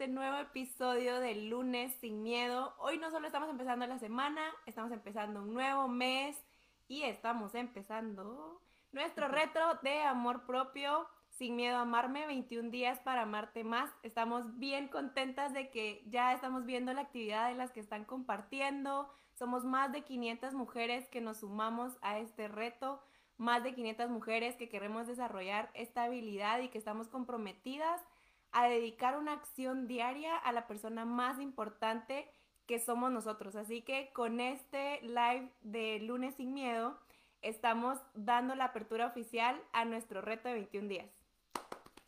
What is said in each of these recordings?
este nuevo episodio del lunes sin miedo. Hoy no solo estamos empezando la semana, estamos empezando un nuevo mes y estamos empezando nuestro reto de amor propio. Sin miedo a amarme, 21 días para amarte más. Estamos bien contentas de que ya estamos viendo la actividad de las que están compartiendo. Somos más de 500 mujeres que nos sumamos a este reto más de 500 mujeres que queremos desarrollar esta habilidad y que estamos comprometidas a dedicar una acción diaria a la persona más importante que somos nosotros. Así que con este live de lunes sin miedo, estamos dando la apertura oficial a nuestro reto de 21 días.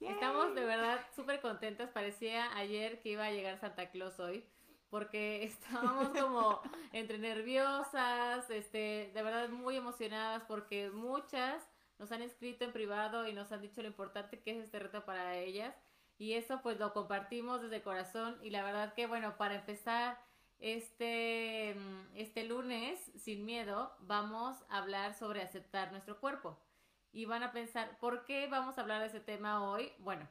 Estamos de verdad súper contentas. Parecía ayer que iba a llegar Santa Claus hoy porque estábamos como entre nerviosas, este, de verdad muy emocionadas porque muchas nos han escrito en privado y nos han dicho lo importante que es este reto para ellas y eso pues lo compartimos desde corazón y la verdad que bueno, para empezar este, este lunes sin miedo vamos a hablar sobre aceptar nuestro cuerpo y van a pensar, ¿por qué vamos a hablar de ese tema hoy? Bueno,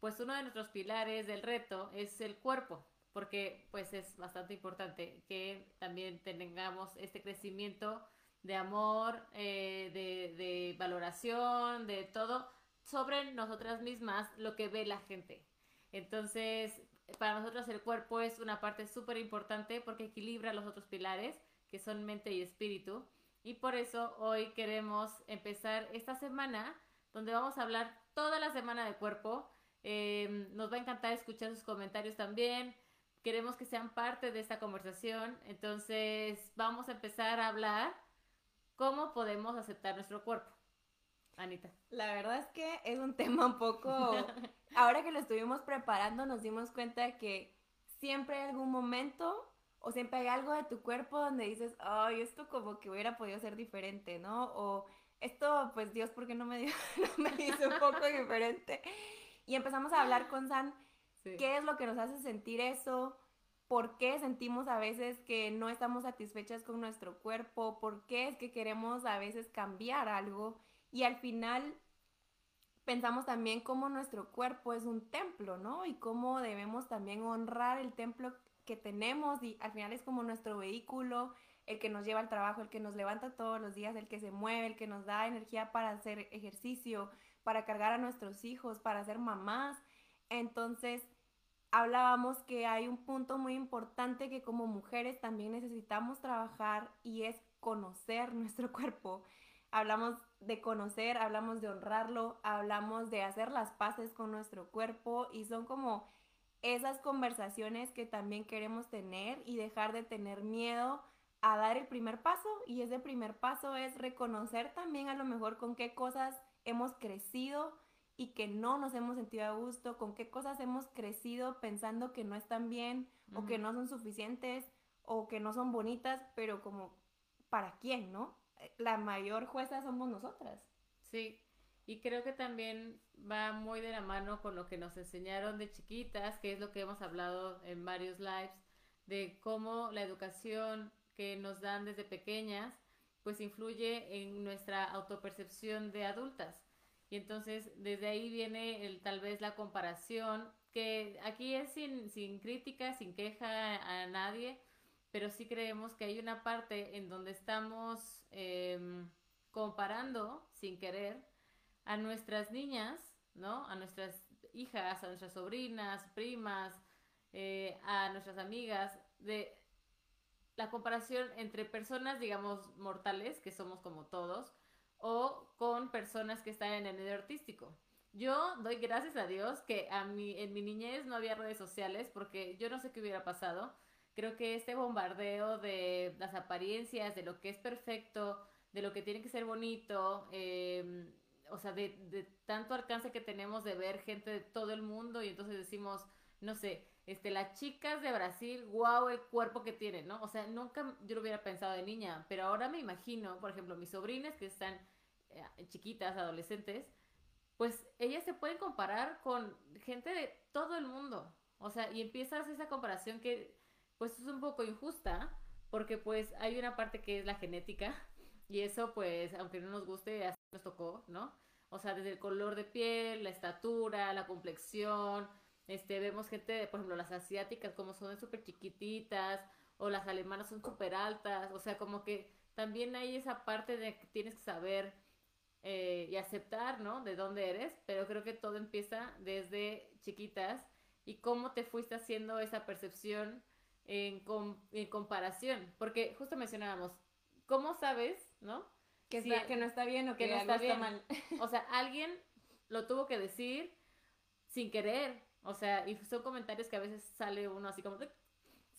pues uno de nuestros pilares del reto es el cuerpo porque pues es bastante importante que también tengamos este crecimiento de amor, eh, de valoración, de todo sobre nosotras mismas, lo que ve la gente. Entonces, para nosotros el cuerpo es una parte súper importante porque equilibra los otros pilares, que son mente y espíritu. Y por eso hoy queremos empezar esta semana, donde vamos a hablar toda la semana de cuerpo. Eh, nos va a encantar escuchar sus comentarios también queremos que sean parte de esta conversación. Entonces, vamos a empezar a hablar cómo podemos aceptar nuestro cuerpo. Anita. La verdad es que es un tema un poco... Ahora que lo estuvimos preparando, nos dimos cuenta que siempre hay algún momento o siempre hay algo de tu cuerpo donde dices, ay, esto como que hubiera podido ser diferente, ¿no? O esto, pues Dios, ¿por qué no me, dio, no me hizo un poco diferente? Y empezamos a hablar con San ¿Qué es lo que nos hace sentir eso? ¿Por qué sentimos a veces que no estamos satisfechas con nuestro cuerpo? ¿Por qué es que queremos a veces cambiar algo? Y al final pensamos también cómo nuestro cuerpo es un templo, ¿no? Y cómo debemos también honrar el templo que tenemos y al final es como nuestro vehículo, el que nos lleva al trabajo, el que nos levanta todos los días, el que se mueve, el que nos da energía para hacer ejercicio, para cargar a nuestros hijos, para ser mamás. Entonces, hablábamos que hay un punto muy importante que como mujeres también necesitamos trabajar y es conocer nuestro cuerpo. Hablamos de conocer, hablamos de honrarlo, hablamos de hacer las paces con nuestro cuerpo y son como esas conversaciones que también queremos tener y dejar de tener miedo a dar el primer paso y ese primer paso es reconocer también a lo mejor con qué cosas hemos crecido, y que no nos hemos sentido a gusto, con qué cosas hemos crecido pensando que no están bien o que no son suficientes o que no son bonitas, pero como, ¿para quién, no? La mayor jueza somos nosotras. Sí, y creo que también va muy de la mano con lo que nos enseñaron de chiquitas, que es lo que hemos hablado en varios lives, de cómo la educación que nos dan desde pequeñas, pues influye en nuestra autopercepción de adultas. Y entonces desde ahí viene el, tal vez la comparación, que aquí es sin, sin crítica, sin queja a nadie, pero sí creemos que hay una parte en donde estamos em, comparando sin querer a nuestras niñas, ¿no? A nuestras hijas, a nuestras sobrinas, primas, eh, a nuestras amigas, de la comparación entre personas, digamos, mortales, que somos como todos, o con personas que están en el medio artístico. Yo doy gracias a Dios que a mi, en mi niñez no había redes sociales porque yo no sé qué hubiera pasado. Creo que este bombardeo de las apariencias, de lo que es perfecto, de lo que tiene que ser bonito, em, o sea, de, tanto alcance que tenemos de ver gente de todo el mundo y entonces decimos, no sé, este, las chicas de Brasil, wow, el cuerpo que tienen, ¿no? O sea, nunca yo lo hubiera pensado de niña, pero ahora me imagino, por ejemplo, mis sobrinas que están eh, chiquitas, adolescentes, pues ellas se pueden comparar con gente de todo el mundo. O sea, y empiezas esa comparación que pues es un poco injusta, porque pues hay una parte que es la genética, y eso pues, aunque no nos guste, así nos tocó, ¿no? O sea, desde el color de piel, la estatura, la complexión, este, vemos gente, por ejemplo, las asiáticas como son súper chiquititas, o las alemanas son súper altas, o sea, como que también hay esa parte de que tienes que saber eh, y aceptar, ¿no? De dónde eres, pero creo que todo empieza desde chiquitas y cómo te fuiste haciendo esa percepción en, en comparación, porque justo mencionábamos, ¿cómo sabes, ¿no? Que, que no está bien o que, no está, bien. mal. O sea, alguien lo tuvo que decir sin querer, o sea, y son comentarios que a veces sale uno así como...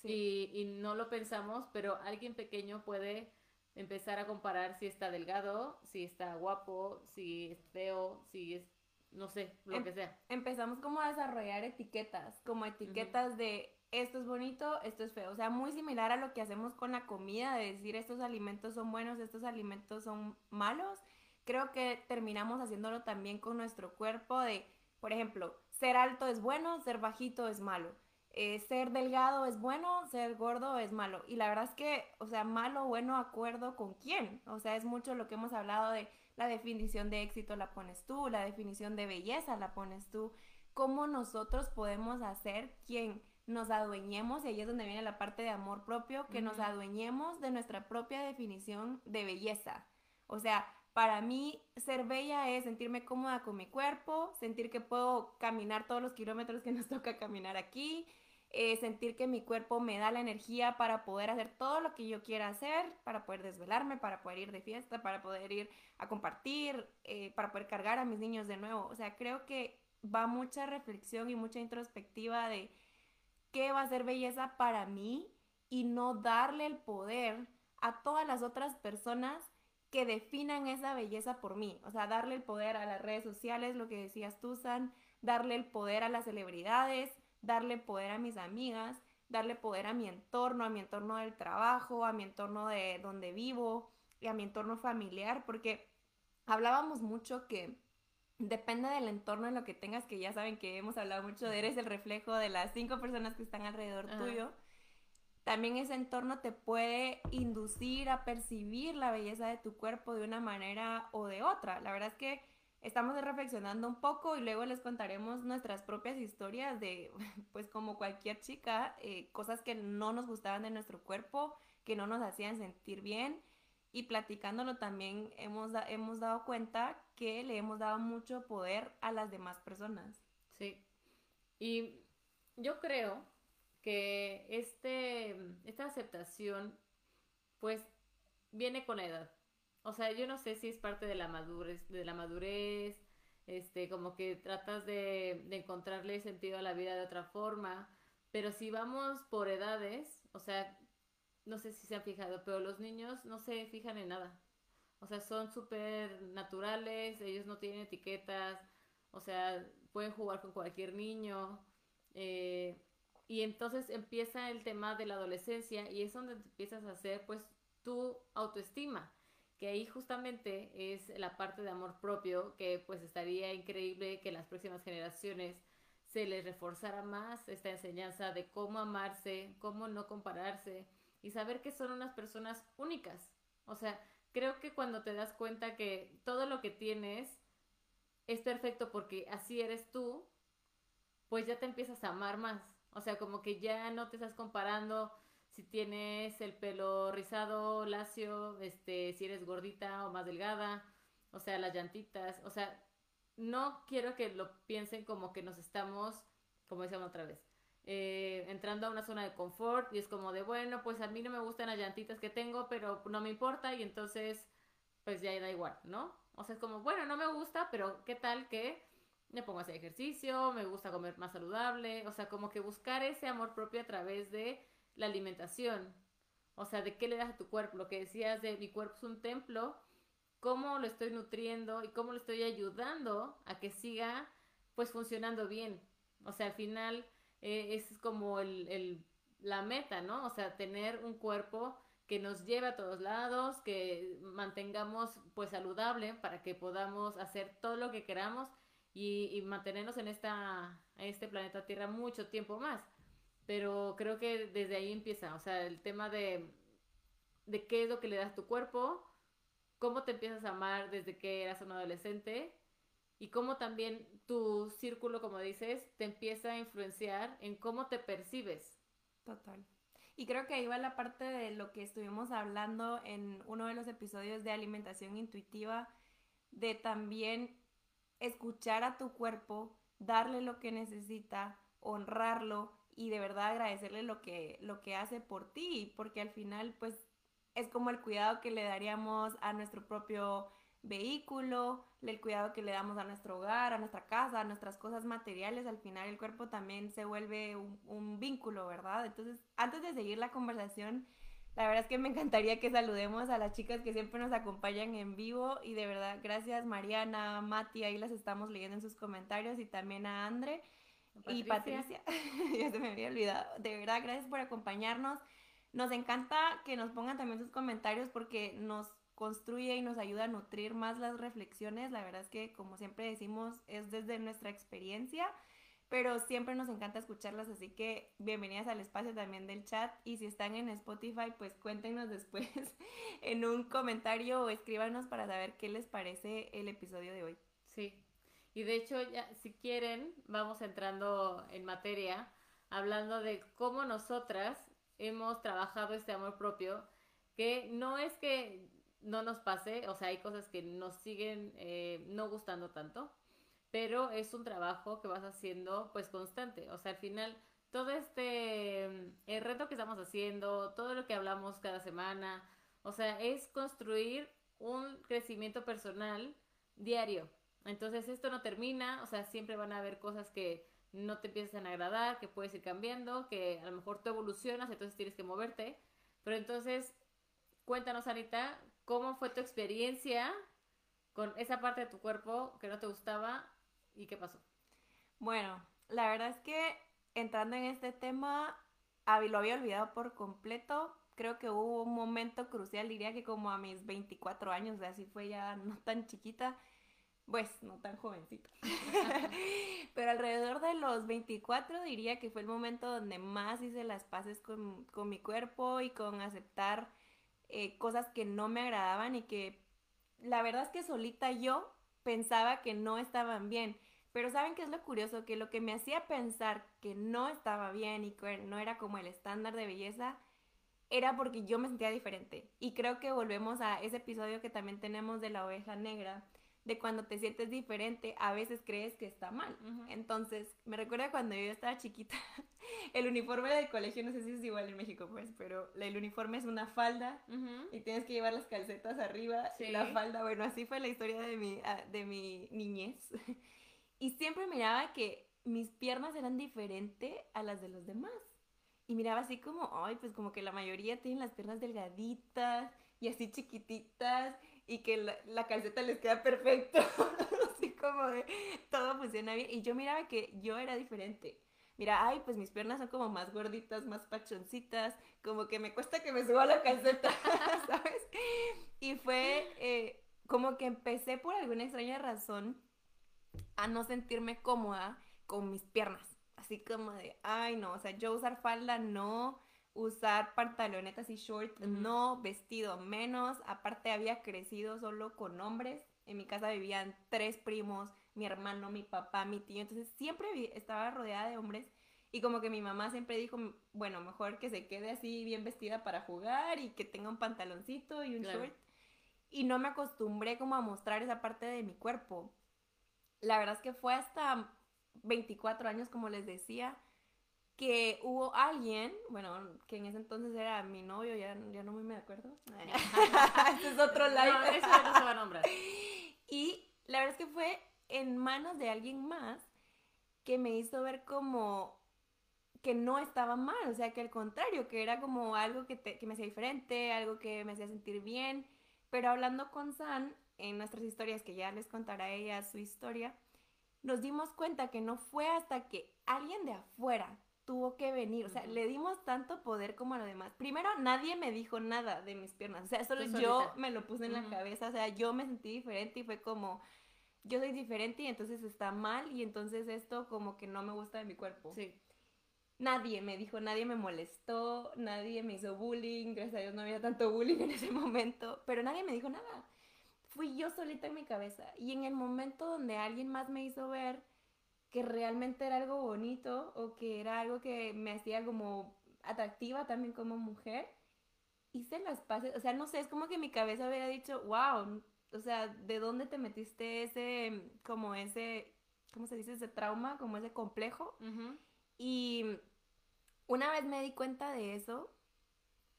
Y, y no lo pensamos, pero alguien pequeño puede empezar a comparar si está delgado, si está guapo, si es feo, si es, no sé, lo em, que sea. Empezamos como a desarrollar etiquetas, como etiquetas de esto es bonito, esto es feo. O sea, muy similar a lo que hacemos con la comida, de decir estos alimentos son buenos, estos alimentos son malos. Creo que terminamos haciéndolo también con nuestro cuerpo de, por ejemplo, ser alto es bueno, ser bajito es malo. Eh, ser delgado es bueno, ser gordo es malo. Y la verdad es que, o sea, malo, bueno, acuerdo con quién. O sea, es mucho lo que hemos hablado de la definición de éxito la pones tú, la definición de belleza la pones tú. ¿Cómo nosotros podemos hacer quien nos adueñemos, y ahí es donde viene la parte de amor propio, que nos adueñemos de nuestra propia definición de belleza. O sea, para mí, ser bella es sentirme cómoda con mi cuerpo, sentir que puedo caminar todos los kilómetros que nos toca caminar aquí, eh, sentir que mi cuerpo me da la energía para poder hacer todo lo que yo quiera hacer, para poder desvelarme, para poder ir de fiesta, para poder ir a compartir, eh, para poder cargar a mis niños de nuevo. O sea, creo que va mucha reflexión y mucha introspectiva de qué va a ser belleza para mí y no darle el poder a todas las otras personas que definan esa belleza por mí. O sea, darle el poder a las redes sociales, lo que decías tú, San, darle el poder a las celebridades, darle poder a mis amigas, darle poder a mi entorno, a mi entorno del trabajo, a mi entorno de donde vivo y a mi entorno familiar, porque hablábamos mucho que depende del entorno en lo que tengas, que ya saben que hemos hablado mucho de eres el reflejo de las cinco personas que están alrededor tuyo. También ese entorno te puede inducir a percibir la belleza de tu cuerpo de una manera o de otra. La verdad es que estamos reflexionando un poco y luego les contaremos nuestras propias historias de, pues como cualquier chica, eh, cosas que no nos gustaban de nuestro cuerpo, que no nos hacían sentir bien. Y platicándolo también hemos, hemos dado cuenta que le hemos dado mucho poder a las demás personas. Sí. Y yo creo que este, esta aceptación, pues, viene con la edad. O sea, yo no sé si es parte de la madurez, de la madurez, este, como que tratas de, de encontrarle sentido a la vida de otra forma, pero si vamos por edades, o sea, no sé si se han fijado, pero los niños no se fijan en nada. O sea, son súper naturales, ellos no tienen etiquetas, o sea, pueden jugar con cualquier niño. Eh, y entonces empieza el tema de la adolescencia y es donde empiezas a hacer pues tu autoestima, que ahí justamente es la parte de amor propio, que pues estaría increíble que las próximas generaciones se les reforzara más esta enseñanza de cómo amarse, cómo no compararse y saber que son unas personas únicas. O sea, creo que cuando te das cuenta que todo lo que tienes es perfecto porque así eres tú, pues ya te empiezas a amar más. O sea, como que ya no te estás comparando si tienes el pelo rizado, lacio, este, si eres gordita o más delgada, o sea, las llantitas, o sea, no quiero que lo piensen como que nos estamos, como decíamos otra vez, eh, entrando a una zona de confort y es como de, bueno, pues a mí no me gustan las llantitas que tengo, pero no me importa y entonces, pues ya da igual, ¿no? O sea, es como, bueno, no me gusta, pero ¿qué tal que me pongo a hacer ejercicio, me gusta comer más saludable, o sea, como que buscar ese amor propio a través de la alimentación, o sea, de qué le das a tu cuerpo, lo que decías de mi cuerpo es un templo, cómo lo estoy nutriendo y cómo lo estoy ayudando a que siga pues funcionando bien, o sea, al final eh, es como el, el, la meta, ¿no? O sea, tener un cuerpo que nos lleve a todos lados, que mantengamos pues saludable para que podamos hacer todo lo que queramos y, mantenernos en, esta, este planeta Tierra mucho tiempo más. Pero creo que desde ahí empieza, o sea, el tema de, de qué es lo que le das a tu cuerpo, cómo te empiezas a amar desde que eras un adolescente y cómo también tu círculo, como dices, te empieza a influenciar en cómo te percibes. Total. Y creo que ahí va la parte de lo que estuvimos hablando en uno de los episodios de alimentación intuitiva, de también escuchar a tu cuerpo, darle lo que necesita, honrarlo y de verdad agradecerle lo que, lo que hace por ti, porque al final pues es como el cuidado que le daríamos a nuestro propio vehículo, el cuidado que le damos a nuestro hogar, a nuestra casa, a nuestras cosas materiales, al final el cuerpo también se vuelve un, un vínculo, ¿verdad? Entonces, antes de seguir la conversación, la verdad es que me encantaría que saludemos a las chicas que siempre nos acompañan en vivo y de verdad, gracias Mariana, Mati, ahí las estamos leyendo en sus comentarios y también a Andre y Patricia, ya se me había olvidado, de verdad, gracias por acompañarnos. Nos encanta que nos pongan también sus comentarios porque nos construye y nos ayuda a nutrir más las reflexiones. La verdad es que, como siempre decimos, es desde nuestra experiencia, pero siempre nos encanta escucharlas, así que bienvenidas al espacio también del chat y si están en Spotify, pues cuéntenos después en un comentario o escríbanos para saber qué les parece el episodio de hoy. Sí, y de hecho, ya, si quieren, vamos entrando en materia, hablando de cómo nosotras hemos trabajado este amor propio, que no es que no nos pase, o sea, hay cosas que nos siguen eh, no gustando tanto, pero es un trabajo que vas haciendo pues constante, o sea, al final todo este el reto que estamos haciendo, todo lo que hablamos cada semana, o sea, es construir un crecimiento personal diario. Entonces esto no termina, o sea, siempre van a haber cosas que no te empiezan a agradar, que puedes ir cambiando, que a lo mejor tú evolucionas, entonces tienes que moverte. Pero entonces, cuéntanos, Anita, ¿cómo fue tu experiencia con esa parte de tu cuerpo que no te gustaba y qué pasó? Bueno, la verdad es que entrando en este tema, lo había olvidado por completo. Creo que hubo un momento crucial, diría que como a mis 24 años, así fue ya no tan chiquita, pues no tan jovencita. Pero alrededor de los 24 diría que fue el momento donde más hice las paces con, con mi cuerpo y con aceptar eh, cosas que no me agradaban y que la verdad es que solita yo pensaba que no estaban bien. Pero ¿saben qué es lo curioso? Que lo que me hacía pensar que no estaba bien y que no era como el estándar de belleza, era porque yo me sentía diferente. Y creo que volvemos a ese episodio que también tenemos de la oveja negra, de cuando te sientes diferente, a veces crees que está mal. Entonces, me recuerda cuando yo estaba chiquita, el uniforme del colegio, no sé si es igual en México, pues, pero el uniforme es una falda y tienes que llevar las calcetas arriba y la falda. Bueno, así fue la historia de mi, ah, de mi niñez. y siempre miraba que mis piernas eran diferentes a las de los demás. Y miraba así como, ay, pues como que la mayoría tienen las piernas delgaditas y así chiquititas y que la, calceta les queda perfecto, así como de todo funciona bien. Y yo miraba que yo era diferente. Mira, ay, pues mis piernas son como más gorditas, más pachoncitas, como que me cuesta que me suba la calceta, ¿sabes? Y fue eh, como que empecé por alguna extraña razón a no sentirme cómoda con mis piernas. Así como de, ay, no, o sea, yo usar falda no, usar pantalonetas y short, no, vestido menos. Aparte había crecido solo con hombres. En mi casa vivían tres primos, mi hermano, mi papá, mi tío. Entonces siempre estaba rodeada de hombres. Y como que mi mamá siempre dijo, bueno, mejor que se quede así bien vestida para jugar y que tenga un pantaloncito y un short. Y no me acostumbré como a mostrar esa parte de mi cuerpo. La verdad es que fue hasta 24 años, como les decía, que hubo alguien, bueno, que en ese entonces era mi novio, ya, ya no me acuerdo. este es otro live. No, eso no se va a nombrar. Y la verdad es que fue en manos de alguien más que me hizo ver como que no estaba mal, o sea, que al contrario, que era como algo que, que me hacía diferente, algo que me hacía sentir bien. Pero hablando con San, en nuestras historias, que ya les contará ella su historia, nos dimos cuenta que no fue hasta que alguien de afuera tuvo que venir, o sea, le dimos tanto poder como a lo demás. Primero, nadie me dijo nada de mis piernas, o sea, solo yo me lo puse en la cabeza, o sea, yo me sentí diferente y fue como, yo soy diferente y entonces está mal y entonces esto como que no me gusta de mi cuerpo. Sí. Nadie me dijo, nadie me molestó, nadie me hizo bullying, gracias a Dios no había tanto bullying en ese momento, pero nadie me dijo nada. fui yo solita en mi cabeza. Y en el momento donde alguien más me hizo ver que realmente era algo bonito o que era algo que me hacía como atractiva también como mujer, hice las paces, o sea, no sé, es como que mi cabeza hubiera dicho, wow, o sea, ¿de dónde te metiste ese, como ese, ¿cómo se dice? Ese trauma, como ese complejo. Y una vez me di cuenta de eso,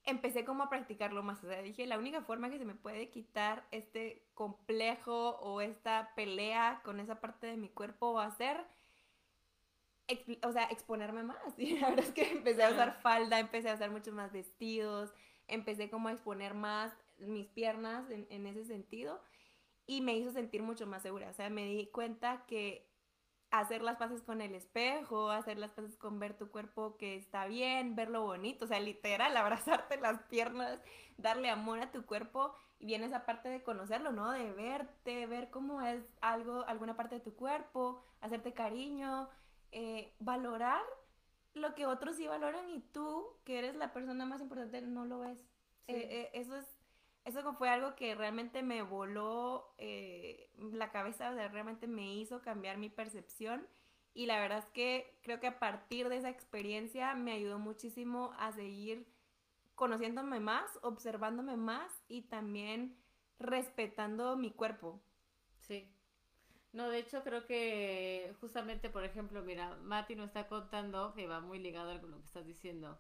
empecé como a practicarlo más. O sea, dije, la única forma que se me puede quitar este complejo o esta pelea con esa parte de mi cuerpo va a ser o sea, exponerme más. Y la verdad es que empecé a usar falda, empecé a usar muchos más vestidos, empecé como a exponer más mis piernas en, en ese sentido y me hizo sentir mucho más segura. O sea, me di cuenta que hacer las paces con el espejo, hacer las paces con ver tu cuerpo que está bien, verlo bonito, o sea, literal, abrazarte las piernas, darle amor a tu cuerpo y viene esa parte de conocerlo, ¿no? De verte, ver cómo es algo, alguna parte de tu cuerpo, hacerte cariño, eh, valorar lo que otros sí valoran y tú, que eres la persona más importante, no lo ves. Eh, eh, eso es, eso fue algo que realmente me voló la cabeza, o sea, realmente me hizo cambiar mi percepción. Y la verdad es que creo que a partir de esa experiencia me ayudó muchísimo a seguir conociéndome más, observándome más y también respetando mi cuerpo. Sí. No, de hecho creo que justamente, por ejemplo, mira, Mati nos está contando que va muy ligado a lo que estás diciendo.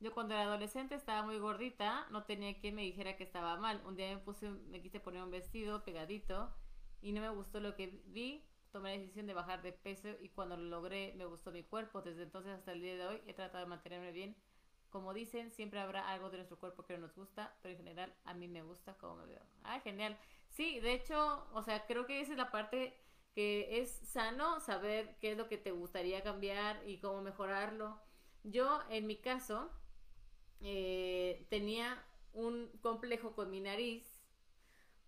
Yo cuando era adolescente estaba muy gordita, no tenía quien me dijera que estaba mal. Un día me puse, me quise poner un vestido pegadito y no me gustó lo que vi. Tomé la decisión de bajar de peso y cuando lo logré me gustó mi cuerpo. Desde entonces hasta el día de hoy he tratado de mantenerme bien. Como dicen, siempre habrá algo de nuestro cuerpo que no nos gusta, pero en general a mí me gusta como me veo. Ah, genial. Sí, de hecho, o sea, creo que esa es la parte que es sano saber qué es lo que te gustaría cambiar y cómo mejorarlo. Yo, en mi caso, eh, tenía un complejo con mi nariz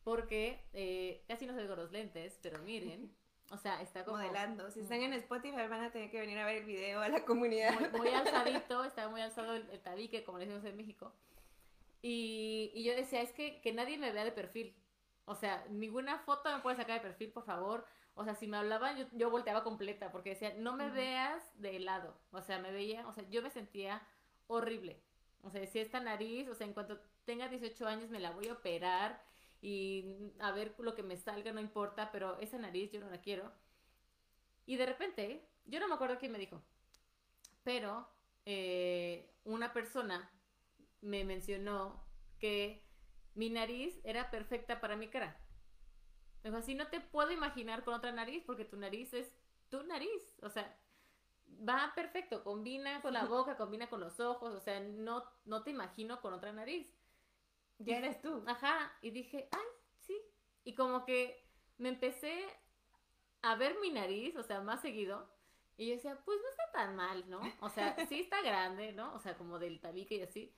porque eh, casi no salgo los lentes, pero miren, o sea, está como... Modelando. Si están en Spotify van a tener que venir a ver el video a la comunidad. Muy, alzadito, está muy alzado el, tabique, como le decimos en México. Y, y yo decía, es que, que nadie me vea de perfil. O sea, ninguna foto me puede sacar de perfil, por favor. O sea, si me hablaban, yo, yo volteaba completa porque decía, no me veas de lado. O sea, me veía, o sea, yo me sentía horrible. O sea, si esta nariz, o sea, en cuanto tenga 18 años me la voy a operar y a ver lo que me salga, no importa, pero esa nariz yo no la quiero. Y de repente, yo no me acuerdo quién me dijo, pero eh, una persona me mencionó que mi nariz era perfecta para mi cara. Me dijo, así no te puedo imaginar con otra nariz porque tu nariz es tu nariz. O sea, va perfecto, combina con la boca, combina con los ojos, o sea, no, no te imagino con otra nariz. Ya eres tú. Ajá, y dije, ay, sí. Y como que me empecé a ver mi nariz, o sea, más seguido. Y yo decía, pues no está tan mal, ¿no? O sea, sí está grande, ¿no? O sea, como del tabique y así.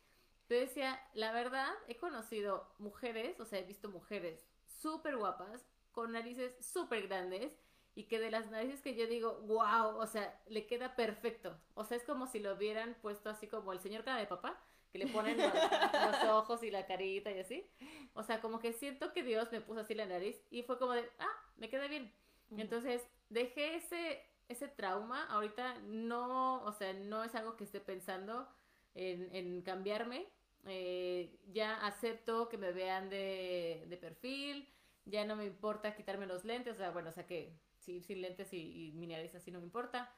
Pero decía, la verdad, he conocido mujeres, o sea, he visto mujeres súper guapas, con narices súper grandes, y que de las narices que yo digo, wow, o sea, le queda perfecto. O sea, es como si lo hubieran puesto así como el señor cara de papá, que le ponen los, ojos y la carita y así. O sea, como que siento que Dios me puso así la nariz y fue como de, ah, me queda bien. Entonces, dejé ese, ese trauma. Ahorita no, o sea, no es algo que esté pensando en, en cambiarme eh, ya acepto que me vean de, perfil, ya no me importa quitarme los lentes, o sea, bueno, o sea que sí, sin lentes y, y mi nariz así no me importa,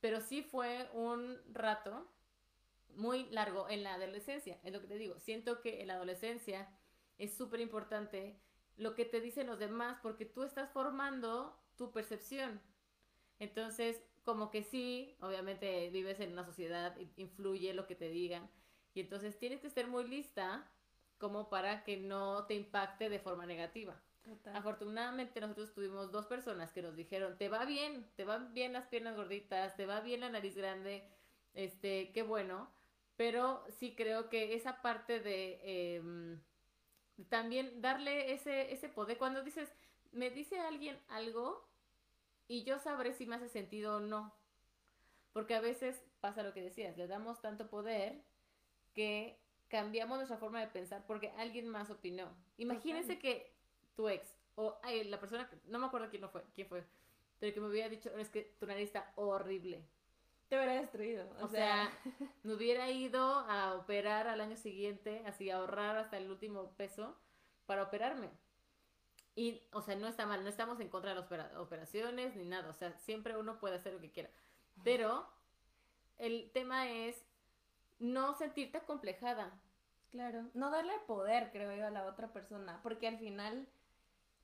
pero sí fue un rato muy largo en la adolescencia, es lo que te digo, siento que en la adolescencia es súper importante lo que te dicen los demás porque tú estás formando tu percepción. Entonces, como que sí, obviamente vives en una sociedad, influye lo que te digan, y entonces tienes que estar muy lista como para que no te impacte de forma negativa. Afortunadamente nosotros tuvimos dos personas que nos dijeron, te va bien, te van bien las piernas gorditas, te va bien la nariz grande, este, qué bueno, pero sí creo que esa parte de em, también darle ese, ese poder, cuando dices, me dice alguien algo y yo sabré si me hace sentido o no, porque a veces pasa lo que decías, le damos tanto poder que cambiamos nuestra forma de pensar porque alguien más opinó. Imagínense que tu ex o ay, la persona, que, no me acuerdo quién, no fue, quién fue, pero que me hubiera dicho, es que tu nariz está horrible. Te hubiera destruido. O, sea, me hubiera ido a operar al año siguiente, así ahorrar hasta el último peso para operarme. Y, o sea, no está mal, no estamos en contra de las operaciones ni nada, o sea, siempre uno puede hacer lo que quiera. Pero el tema es no sentirte acomplejada. Claro, no darle poder, creo yo, a la otra persona, porque al final,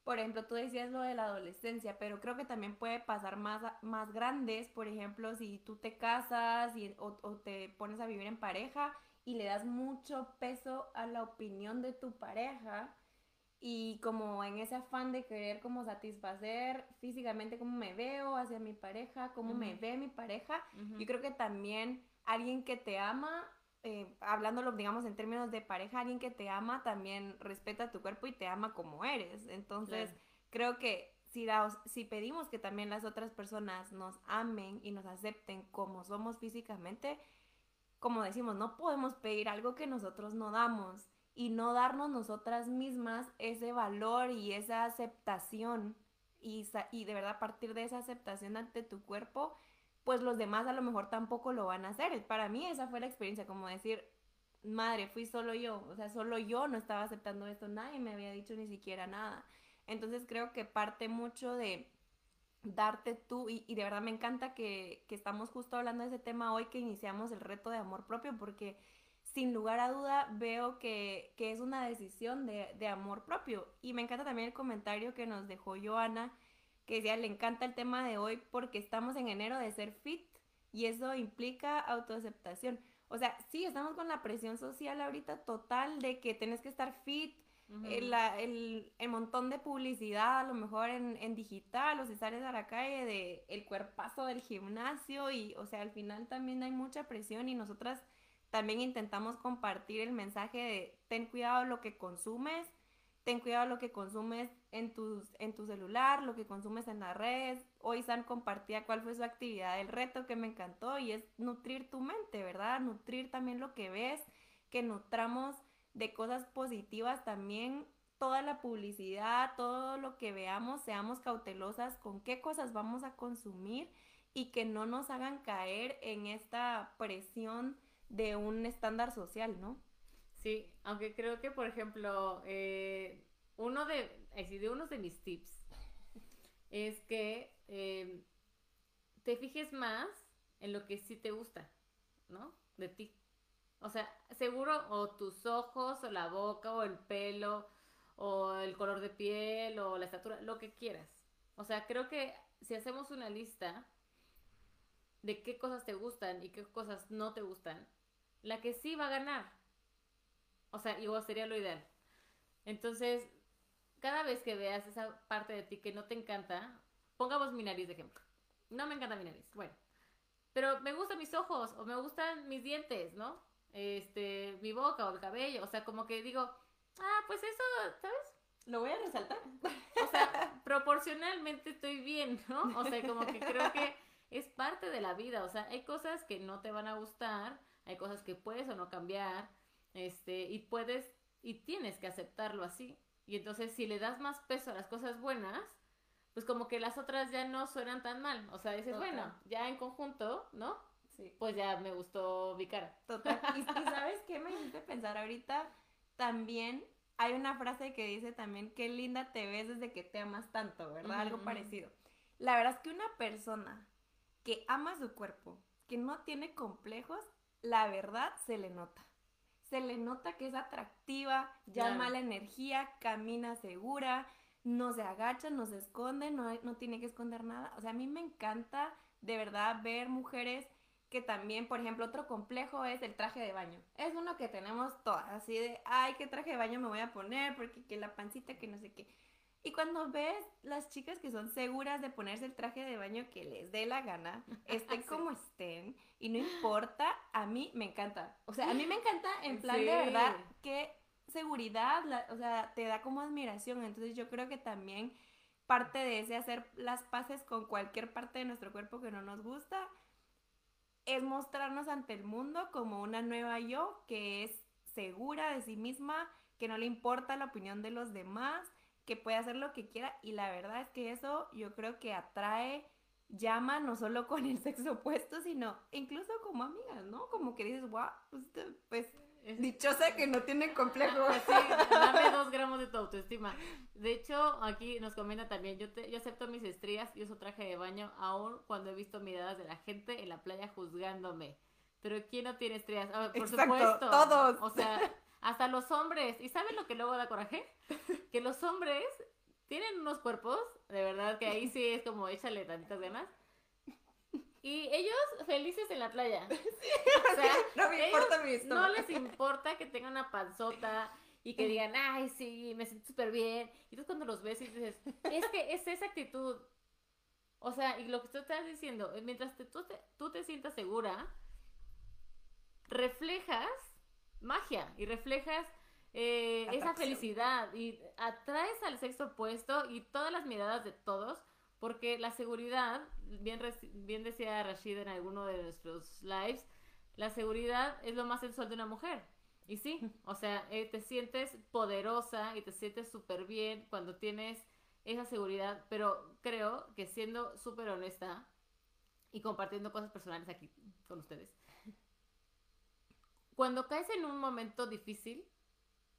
por ejemplo, tú decías lo de la adolescencia, pero creo que también puede pasar más, más grandes, por ejemplo, si tú te casas y, o, o te pones a vivir en pareja y le das mucho peso a la opinión de tu pareja, y como en ese afán de querer como satisfacer físicamente cómo me veo hacia mi pareja, cómo me ve mi pareja, yo creo que también alguien que te ama, eh, hablándolo digamos en términos de pareja, alguien que te ama también respeta tu cuerpo y te ama como eres. Entonces creo que si, si pedimos que también las otras personas nos amen y nos acepten como somos físicamente, como decimos, no podemos pedir algo que nosotros no damos y no darnos nosotras mismas ese valor y esa aceptación y, y de verdad partir de esa aceptación ante tu cuerpo, pues los demás a lo mejor tampoco lo van a hacer. Para mí esa fue la experiencia, como decir, madre, fui solo yo, o sea, solo yo no estaba aceptando esto, nadie me había dicho ni siquiera nada. Entonces creo que parte mucho de darte tú, y, de verdad me encanta que, que estamos justo hablando de ese tema hoy que iniciamos el reto de amor propio, porque sin lugar a duda veo que, es una decisión de, amor propio. Y me encanta también el comentario que nos dejó Joana, que decía, le encanta el tema de hoy porque estamos en enero de ser fit y eso implica autoaceptación. O sea, sí, estamos con la presión social ahorita total de que tienes que estar fit, el, montón de publicidad, a lo mejor en, en, digital, o si sales a la calle, de el cuerpazo del gimnasio, y, o sea, al final también hay mucha presión y nosotras también intentamos compartir el mensaje de ten cuidado lo que consumes, ten cuidado lo que consumes en, tus, en tu celular, lo que consumes en las redes. Hoy San compartía cuál fue su actividad, el reto que me encantó y es nutrir tu mente, ¿verdad? Nutrir también lo que ves, que nutramos de cosas positivas también toda la publicidad, todo lo que veamos, seamos cautelosas con qué cosas vamos a consumir y que no nos hagan caer en esta presión de un estándar social, ¿no? Sí, aunque creo que, por ejemplo, eh, uno de, de unos de mis tips es que eh, te fijes más en lo que sí te gusta, ¿no? De ti. O sea, seguro o tus ojos, o la boca, o el pelo, o el color de piel, o la estatura, lo que quieras. O sea, creo que si hacemos una lista de qué cosas te gustan y qué cosas no te gustan, la que sí va a ganar. O sea, igual sería lo ideal. Entonces, cada vez que veas esa parte de ti que no te encanta, pongamos mi nariz de ejemplo. No me encanta mi nariz, bueno. Pero me gustan mis ojos o me gustan mis dientes, ¿no? Este, mi boca o el cabello. O sea, como que digo, ah, pues eso, ¿sabes? Lo voy a resaltar. O sea, proporcionalmente estoy bien, ¿no? O sea, como que creo que es parte de la vida. O sea, hay cosas que no te van a gustar hay cosas que puedes o no cambiar, este, y puedes y tienes que aceptarlo así. Y entonces si le das más peso a las cosas buenas, pues como que las otras ya no suenan tan mal. O sea, dices, bueno, ya en conjunto, ¿no? Sí. Pues ya me gustó mi cara. Total. Y, sabes qué me hiciste pensar ahorita, también hay una frase que dice también, qué linda te ves desde que te amas tanto, ¿verdad? Algo parecido. La verdad es que una persona que ama su cuerpo, que no tiene complejos, la verdad se le nota. Se le nota que es atractiva, llama la energía, camina segura, no se agacha, no se esconde, no, no tiene que esconder nada. O sea, a mí me encanta de verdad ver mujeres que también, por ejemplo, otro complejo es el traje de baño. Es uno que tenemos todas, así de, ay, qué traje de baño me voy a poner, porque que la pancita, que no sé qué. Y cuando ves las chicas que son seguras de ponerse el traje de baño que les dé la gana, estén como estén, y no importa, a mí me encanta. O sea, a mí me encanta en plan de verdad que seguridad, o sea, te da como admiración. Entonces yo creo que también parte de ese hacer las paces con cualquier parte de nuestro cuerpo que no nos gusta es mostrarnos ante el mundo como una nueva yo que es segura de sí misma, que no le importa la opinión de los demás que puede hacer lo que quiera y la verdad es que eso yo creo que atrae, llama no solo con el sexo opuesto, sino incluso como amigas, ¿no? Como que dices, wow, pues, pues dichosa que no tiene complejo. Sí, dame dos gramos de tu autoestima. De hecho, aquí nos comenta también, yo, te, yo acepto mis estrías y uso traje de baño aún cuando he visto miradas de la gente en la playa juzgándome. Pero ¿quién no tiene estrías? Ah, por supuesto. Todos. O sea, hasta los hombres. ¿Y saben lo que luego da coraje? Que los hombres tienen unos cuerpos, de verdad que ahí sí es como échale tantitas ganas. Y ellos felices en la playa. o sea, no me importa mi No les importa que tengan una panzota y que digan, ay, sí, me siento súper bien. Y tú cuando los ves y dices, es que es esa actitud. O sea, y lo que tú estás diciendo, mientras tú, te, tú te sientas segura, reflejas magia y reflejas eh, esa felicidad y atraes al sexo opuesto y todas las miradas de todos, porque la seguridad, bien, bien decía Rashid en alguno de nuestros lives, la seguridad es lo más sensual de una mujer. Y sí, o sea, eh, te sientes poderosa y te sientes súper bien cuando tienes esa seguridad, pero creo que siendo súper honesta y compartiendo cosas personales aquí con ustedes, cuando caes en un momento difícil,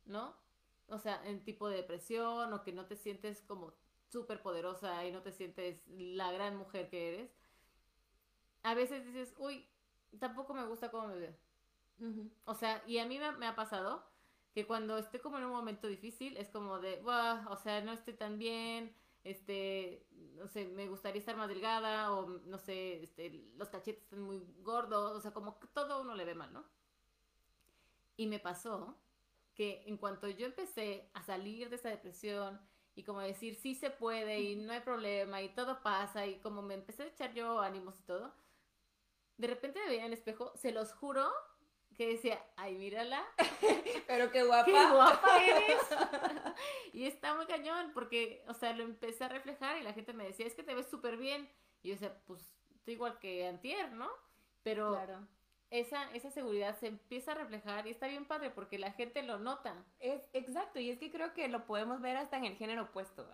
¿no? O sea, en tipo de depresión o que no te sientes como súper poderosa y no te sientes la gran mujer que eres, a veces dices, uy, tampoco me gusta cómo me veo. O sea, y a mí me, ha pasado que cuando estoy como en un momento difícil, es como de, o sea, no estoy tan bien, este, no sé, me gustaría estar más delgada, o no sé, este, los cachetes están muy gordos, o sea, como que todo uno le ve mal, ¿no? Y me pasó que en cuanto yo empecé a salir de esa depresión y como decir, sí se puede y no hay problema y todo pasa y como me empecé a echar yo ánimos y todo, de repente me veía en el espejo, se los juro que decía, ay, mírala. Pero qué guapa. Qué guapa eres. y está muy cañón porque, o sea, lo empecé a reflejar y la gente me decía, es que te ves súper bien. Y yo decía, pues, estoy igual que antier, ¿no? Pero claro esa, esa seguridad se empieza a reflejar y está bien padre porque la gente lo nota. Es exacto, y es que creo que lo podemos ver hasta en el género opuesto.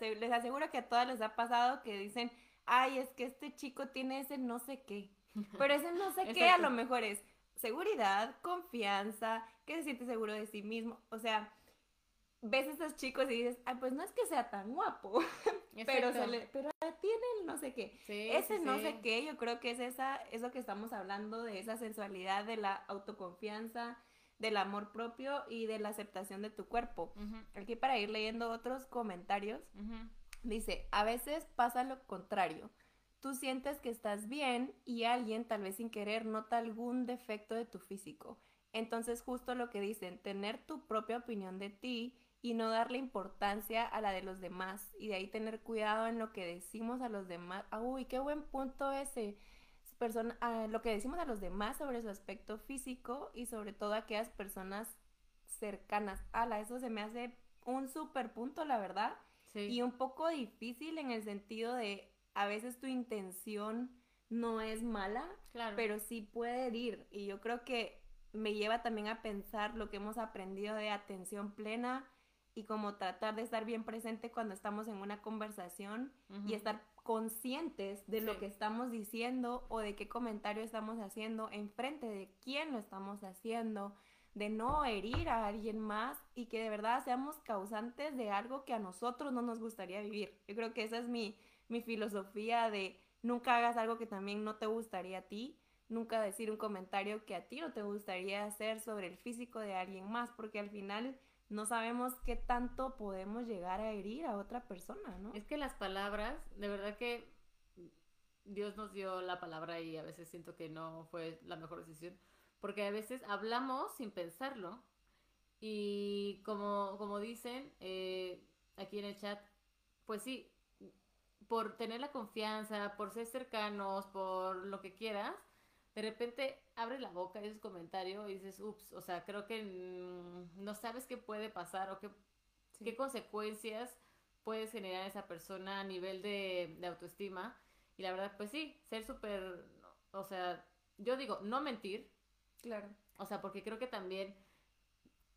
Les aseguro que a todas les ha pasado que dicen, ay, es que este chico tiene ese no sé qué. Pero ese no sé qué a lo mejor es seguridad, confianza, que se siente seguro de sí mismo. O sea, ves a esos chicos y dices, ay, pues no es que sea tan guapo, pero, se le, pero tiene el no sé qué. Ese no sé qué, yo creo que es esa, eso que estamos hablando de esa sensualidad, de la autoconfianza, del amor propio y de la aceptación de tu cuerpo. Aquí para ir leyendo otros comentarios, dice, a veces pasa lo contrario. Tú sientes que estás bien y alguien, tal vez sin querer, nota algún defecto de tu físico. Entonces, justo lo que dicen, tener tu propia opinión de ti y no darle importancia a la de los demás y de ahí tener cuidado en lo que decimos a los demás. Ah, uy, qué buen punto ese. Persona, ah, lo que decimos a los demás sobre su aspecto físico y sobre todo a aquellas personas cercanas. Ala, eso se me hace un súper punto, la verdad. Y un poco difícil en el sentido de a veces tu intención no es mala, pero sí puede herir. Y yo creo que me lleva también a pensar lo que hemos aprendido de atención plena, y como tratar de estar bien presente cuando estamos en una conversación y estar conscientes de lo que estamos diciendo o de qué comentario estamos haciendo, enfrente de quién lo estamos haciendo, de no herir a alguien más y que de verdad seamos causantes de algo que a nosotros no nos gustaría vivir. Yo creo que esa es mi, mi filosofía de nunca hagas algo que también no te gustaría a ti, nunca decir un comentario que a ti no te gustaría hacer sobre el físico de alguien más, porque al final no sabemos qué tanto podemos llegar a herir a otra persona, ¿no? Es que las palabras, de verdad que Dios nos dio la palabra y a veces siento que no fue la mejor decisión, porque a veces hablamos sin pensarlo y como, como dicen eh, aquí en el chat, pues sí, por tener la confianza, por ser cercanos, por lo que quieras, de repente abres la boca y ese comentario y dices, ups, o sea, creo que no sabes qué puede pasar o qué, qué consecuencias puedes generar esa persona a nivel de, de autoestima. Y la verdad, pues sí, ser súper, o sea, yo digo, no mentir. Claro. O sea, porque creo que también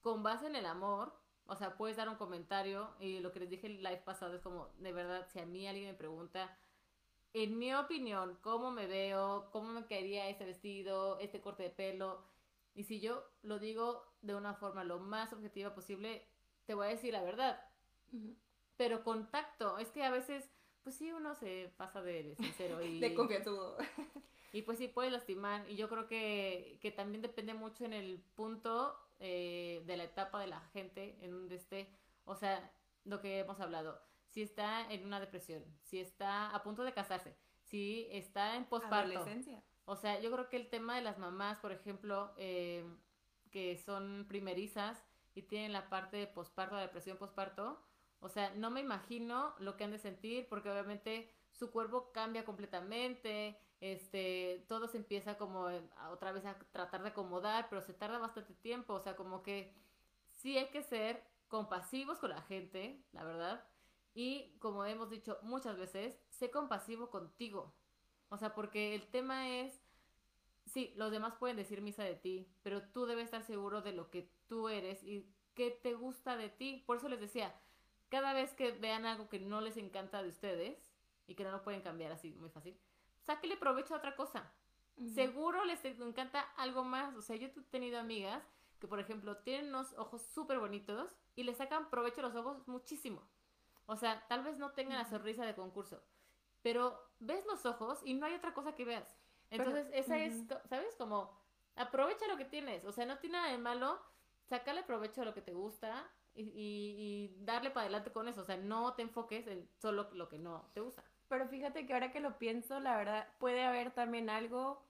con base en el amor o sea, puedes dar un comentario y lo que les dije el live pasado es como, de verdad, si a mí alguien me pregunta, en mi opinión, cómo me veo, cómo me quedaría ese vestido, este corte de pelo, y si yo lo digo de una forma lo más objetiva posible, te voy a decir la verdad. Pero contacto, es que a veces, pues sí, uno se pasa de, sincero y... de confianzudo. y pues sí, puede lastimar. Y yo creo que, que también depende mucho en el punto eh, de la etapa de la gente en donde esté. O sea, lo que hemos hablado. Si está en una depresión, si está a punto de casarse, si está en posparto. O sea, yo creo que el tema de las mamás, por ejemplo, eh, que son primerizas y tienen la parte de posparto, de depresión posparto, o sea, no me imagino lo que han de sentir porque obviamente su cuerpo cambia completamente, este, todo se empieza como otra vez a tratar de acomodar, pero se tarda bastante tiempo, o sea, como que sí hay que ser compasivos con la gente, la verdad, y como hemos dicho muchas veces, sé compasivo contigo, o sea, porque el tema es, sí, los demás pueden decir misa de ti, pero tú debes estar seguro de lo que tú eres y qué te gusta de ti, por eso les decía, cada vez que vean algo que no les encanta de ustedes y que no lo pueden cambiar así muy fácil, sáquele provecho a otra cosa. Seguro les encanta algo más. O sea, yo he tenido amigas que, por ejemplo, tienen unos ojos súper bonitos y le sacan provecho a los ojos muchísimo. O sea, tal vez no tengan la sonrisa de concurso, pero ves los ojos y no hay otra cosa que veas. Entonces, esa es, ¿sabes? Como aprovecha lo que tienes. O sea, no tiene nada de malo, sácale provecho a lo que te gusta y, y darle para adelante con eso. O sea, no te enfoques en solo lo que no te gusta. Pero fíjate que ahora que lo pienso, la verdad, puede haber también algo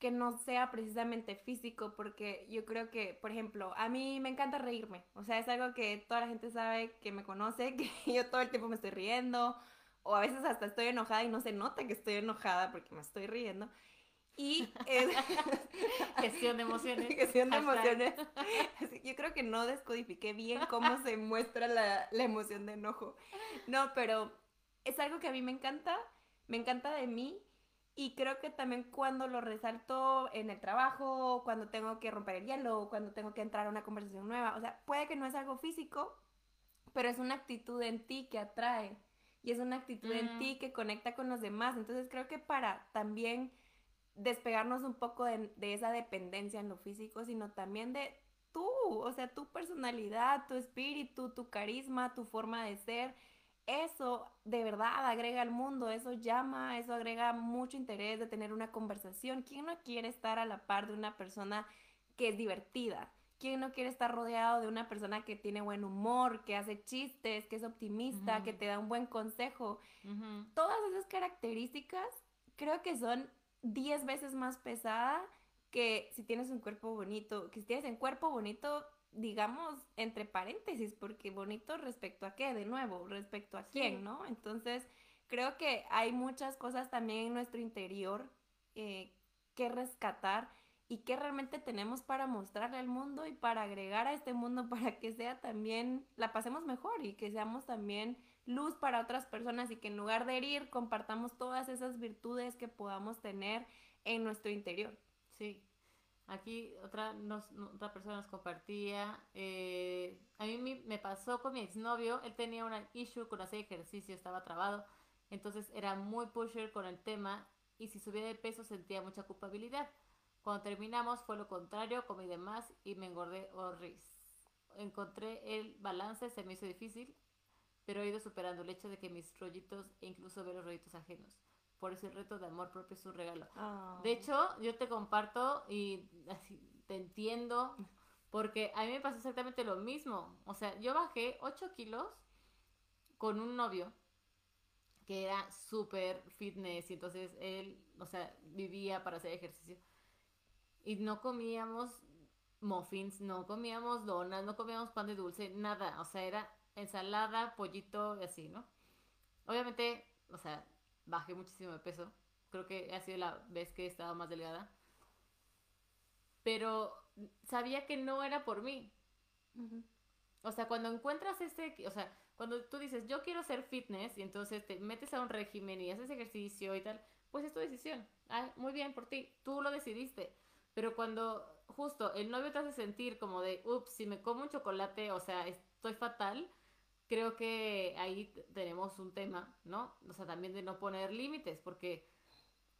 que no sea precisamente físico, porque yo creo que, por ejemplo, a mí me encanta reírme, o sea, es algo que toda la gente sabe que me conoce, que yo todo el tiempo me estoy riendo, o a veces hasta estoy enojada y no se nota que estoy enojada porque me estoy riendo. Y es... gestión de emociones. gestión de emociones. Yo creo que no descodifiqué bien cómo se muestra la, la emoción de enojo. No, pero es algo que a mí me encanta, me encanta de mí y creo que también cuando lo resalto en el trabajo, cuando tengo que romper el hielo, cuando tengo que entrar a una conversación nueva, o sea, puede que no es algo físico, pero es una actitud en ti que atrae y es una actitud en ti que conecta con los demás. Entonces creo que para también despegarnos un poco de, de esa dependencia en lo físico, sino también de tú, o sea, tu personalidad, tu espíritu, tu carisma, tu forma de ser eso de verdad agrega al mundo, eso llama, eso agrega mucho interés de tener una conversación. ¿Quién no quiere estar a la par de una persona que es divertida? ¿Quién no quiere estar rodeado de una persona que tiene buen humor, que hace chistes, que es optimista, que te da un buen consejo? Todas esas características creo que son 10 veces más pesadas que si tienes un cuerpo bonito, que si tienes un cuerpo bonito digamos, entre paréntesis, porque bonito respecto a qué, de nuevo, respecto a quién, ¿no? Entonces, creo que hay muchas cosas también en nuestro interior eh, que rescatar y que realmente tenemos para mostrarle al mundo y para agregar a este mundo para que sea también, la pasemos mejor y que seamos también luz para otras personas y que en lugar de herir, compartamos todas esas virtudes que podamos tener en nuestro interior. Sí, Aquí otra, nos, otra persona nos compartía. Eh, a mí me pasó con mi exnovio. Él tenía una issue con hacer ejercicio, estaba trabado. Entonces era muy pusher con el tema. Y si subía de peso sentía mucha culpabilidad. Cuando terminamos fue lo contrario, comí de más y me engordé horrible. Encontré el balance, se me hizo difícil, pero he ido superando el hecho de que mis rollitos e incluso ver los rollitos ajenos por ese reto de amor propio es un regalo. Ah. De hecho, yo te comparto y así te entiendo porque a mí me pasó exactamente lo mismo. O sea, yo bajé 8 kilos con un novio que era súper fitness y entonces él, o sea, vivía para hacer ejercicio. Y no comíamos muffins, no comíamos donas, no comíamos pan de dulce, nada. O sea, era ensalada, pollito y así, ¿no? Obviamente, o sea, bajé muchísimo de peso. Creo que ha sido la vez que he estado más delgada. Pero sabía que no era por mí. O sea, cuando encuentras ese, o sea, cuando tú dices, yo quiero ser fitness, y entonces te metes a un régimen y haces ejercicio y tal, pues es tu decisión. Ah, muy bien por ti, tú lo decidiste. Pero cuando justo el novio te hace sentir como de, ups, si me como un chocolate, o sea, estoy fatal, creo que ahí tenemos un tema, ¿no? O sea, también de no poner límites, porque,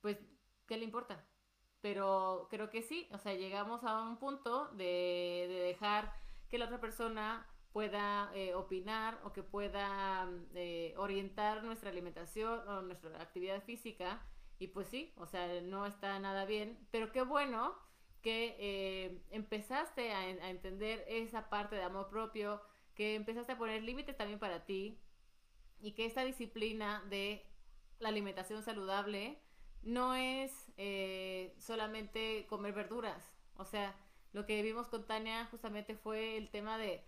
pues, ¿qué le importa? Pero creo que sí, o sea, llegamos a un punto de, de dejar que la otra persona pueda eh, opinar o que pueda eh, orientar nuestra alimentación o nuestra actividad física. Y pues sí, o sea, no está nada bien, pero qué bueno que eh, empezaste a, entender esa parte de amor propio, que empezaste a poner límites también para ti y que esta disciplina de la alimentación saludable no es solamente comer verduras. O sea, lo que vimos con Tania justamente fue el tema de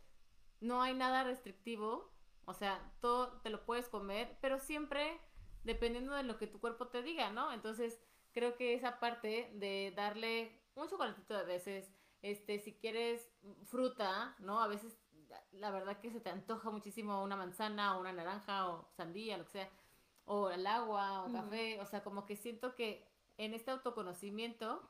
no hay nada restrictivo, o sea, todo te lo puedes comer, pero siempre dependiendo de lo que tu cuerpo te diga, ¿no? Entonces, creo que esa parte de darle un chocolatito a veces, este, si quieres fruta, ¿no? A veces la verdad que se te antoja muchísimo una manzana o una naranja o sandía, lo que sea, o el agua o café, o sea, como que siento que en este autoconocimiento,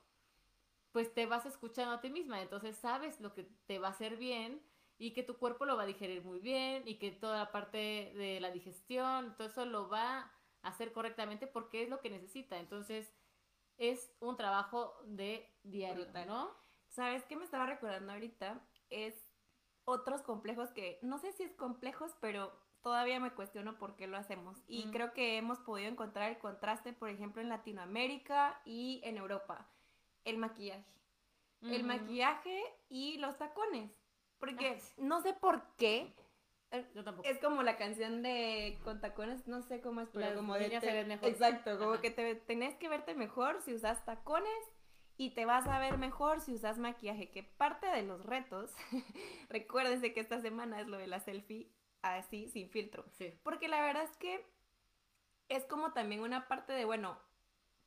pues te vas escuchando a ti misma, entonces sabes lo que te va a hacer bien y que tu cuerpo lo va a digerir muy bien y que toda la parte de la digestión, todo eso lo va a hacer correctamente porque es lo que necesita. Entonces, es un trabajo de diario, ¿no? ¿Sabes qué me estaba recordando ahorita? Es otros complejos que no sé si es complejos, pero todavía me cuestiono por qué lo hacemos. Y creo que hemos podido encontrar el contraste, por ejemplo, en Latinoamérica y en Europa. El maquillaje. El maquillaje y los tacones. Porque no sé por qué. Eh, Yo tampoco. Es como la canción de con tacones, no sé cómo es, pero como de ven mejor. Exacto, como que te tenés que verte mejor si usas tacones y te vas a ver mejor si usas maquillaje, que parte de los retos, recuérdense que esta semana es lo de la selfie así, sin filtro. Sí. Porque la verdad es que es como también una parte de, bueno,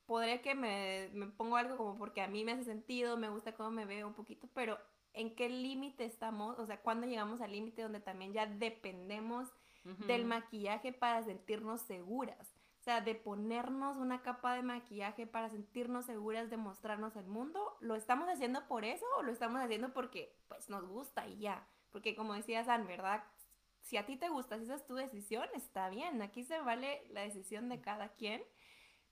podría que me, me pongo algo como porque a mí me hace sentido, me gusta cómo me veo un poquito, pero en qué límite estamos, o sea, cuando llegamos al límite donde también ya dependemos del maquillaje para sentirnos seguras. O sea, de ponernos una capa de maquillaje para sentirnos seguras de mostrarnos el mundo, ¿lo estamos haciendo por eso o lo estamos haciendo porque pues nos gusta y ya? Porque como decía San, ¿verdad? Si a ti te gusta, si esa es tu decisión, está bien. Aquí se vale la decisión de cada quien,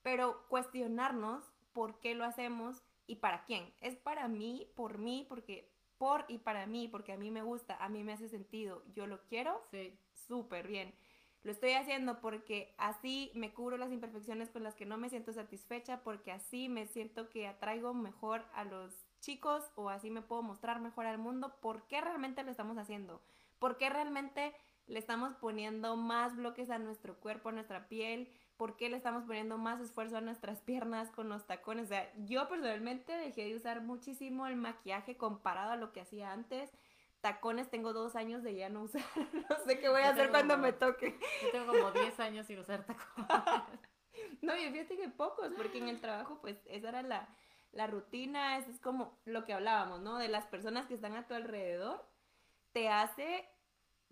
pero cuestionarnos por qué lo hacemos y para quién. Es para mí, por mí, porque por y para mí, porque a mí me gusta, a mí me hace sentido, yo lo quiero, sí. súper bien. Lo estoy haciendo porque así me cubro las imperfecciones con las que no me siento satisfecha, porque así me siento que atraigo mejor a los chicos o así me puedo mostrar mejor al mundo. ¿Por qué realmente lo estamos haciendo? ¿Por qué realmente le estamos poniendo más bloques a nuestro cuerpo, a nuestra piel? ¿Por qué le estamos poniendo más esfuerzo a nuestras piernas con los tacones? O sea, yo personalmente dejé de usar muchísimo el maquillaje comparado a lo que hacía antes. Tacones tengo dos años de ya no usar. no sé qué voy a hacer cuando me toque. Yo tengo como 10 años sin usar tacones. no, y fíjate que pocos, porque en el trabajo, pues, esa era la, la rutina, eso es como lo que hablábamos, ¿no? De las personas que están a tu alrededor, te hace,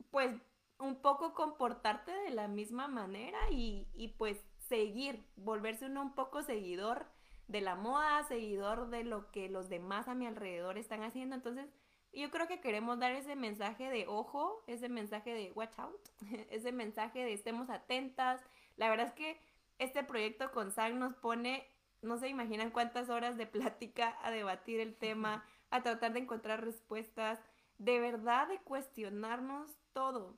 pues, un poco comportarte de la misma manera y, y, pues seguir, volverse uno un poco seguidor de la moda, seguidor de lo que los demás a mi alrededor están haciendo. Entonces, yo creo que queremos dar ese mensaje de ojo, ese mensaje de watch out, ese mensaje de estemos atentas. La verdad es que este proyecto con SAG nos pone, no se imaginan cuántas horas de plática a debatir el tema, a tratar de encontrar respuestas, de verdad de cuestionarnos todo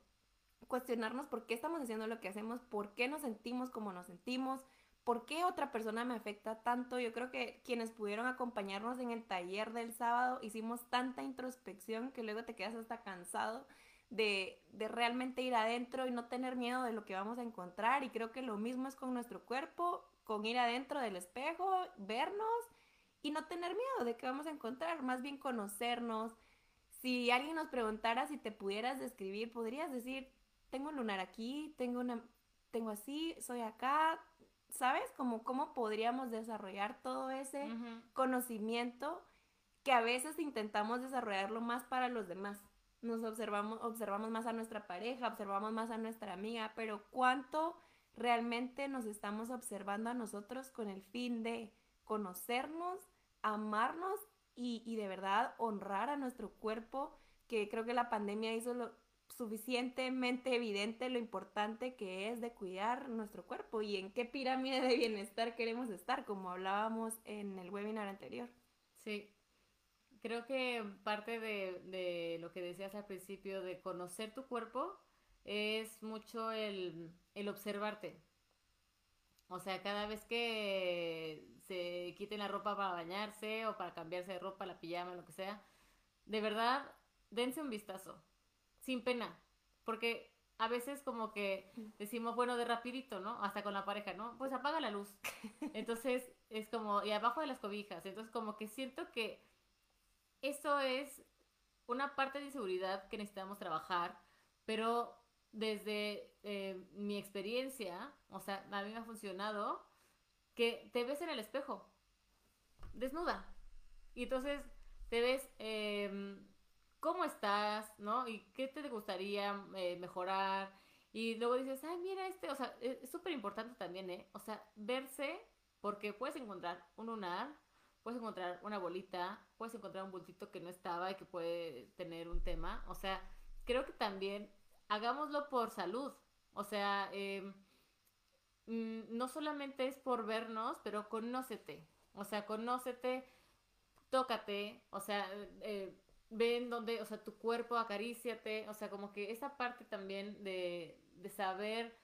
cuestionarnos por qué estamos haciendo lo que hacemos, por qué nos sentimos como nos sentimos, por qué otra persona me afecta tanto. Yo creo que quienes pudieron acompañarnos en el taller del sábado hicimos tanta introspección que luego te quedas hasta cansado de, de realmente ir adentro y no tener miedo de lo que vamos a encontrar. Y creo que lo mismo es con nuestro cuerpo, con ir adentro del espejo, vernos y no tener miedo de qué vamos a encontrar, más bien conocernos. Si alguien nos preguntara si te pudieras describir, podrías decir, tengo un lunar aquí, tengo una, tengo así, soy acá, ¿sabes? Como cómo podríamos desarrollar todo ese conocimiento que a veces intentamos desarrollarlo más para los demás. Nos observamos, observamos más a nuestra pareja, observamos más a nuestra amiga, pero ¿cuánto realmente nos estamos observando a nosotros con el fin de conocernos, amarnos y, y de verdad honrar a nuestro cuerpo? Que creo que la pandemia hizo lo, suficientemente evidente lo importante que es de cuidar nuestro cuerpo y en qué pirámide de bienestar queremos estar, como hablábamos en el webinar anterior. Sí, creo que parte de, de lo que decías al principio de conocer tu cuerpo es mucho el, el observarte. O sea, cada vez que se quiten la ropa para bañarse o para cambiarse de ropa, la pijama, lo que sea, de verdad, dense un vistazo, sin pena, porque a veces como que decimos, bueno, de rapidito, ¿no? Hasta con la pareja, ¿no? Pues apaga la luz. Entonces es como, y abajo de las cobijas, entonces como que siento que eso es una parte de inseguridad que necesitamos trabajar, pero desde eh, mi experiencia, o sea, a mí me ha funcionado que te ves en el espejo, desnuda. Y entonces te ves em, cómo estás, ¿no? Y qué te gustaría eh, mejorar. Y luego dices, ay, mira este, o sea, es súper importante también, ¿eh? O sea, verse, porque puedes encontrar un lunar, puedes encontrar una bolita, puedes encontrar un bultito que no estaba y que puede tener un tema. O sea, creo que también hagámoslo por salud. O sea, em, mm, no solamente es por vernos, pero conócete. O sea, conócete, tócate, o sea, eh, ven donde, o sea, tu cuerpo, acaríciate, o sea, como que esa parte también de, de saber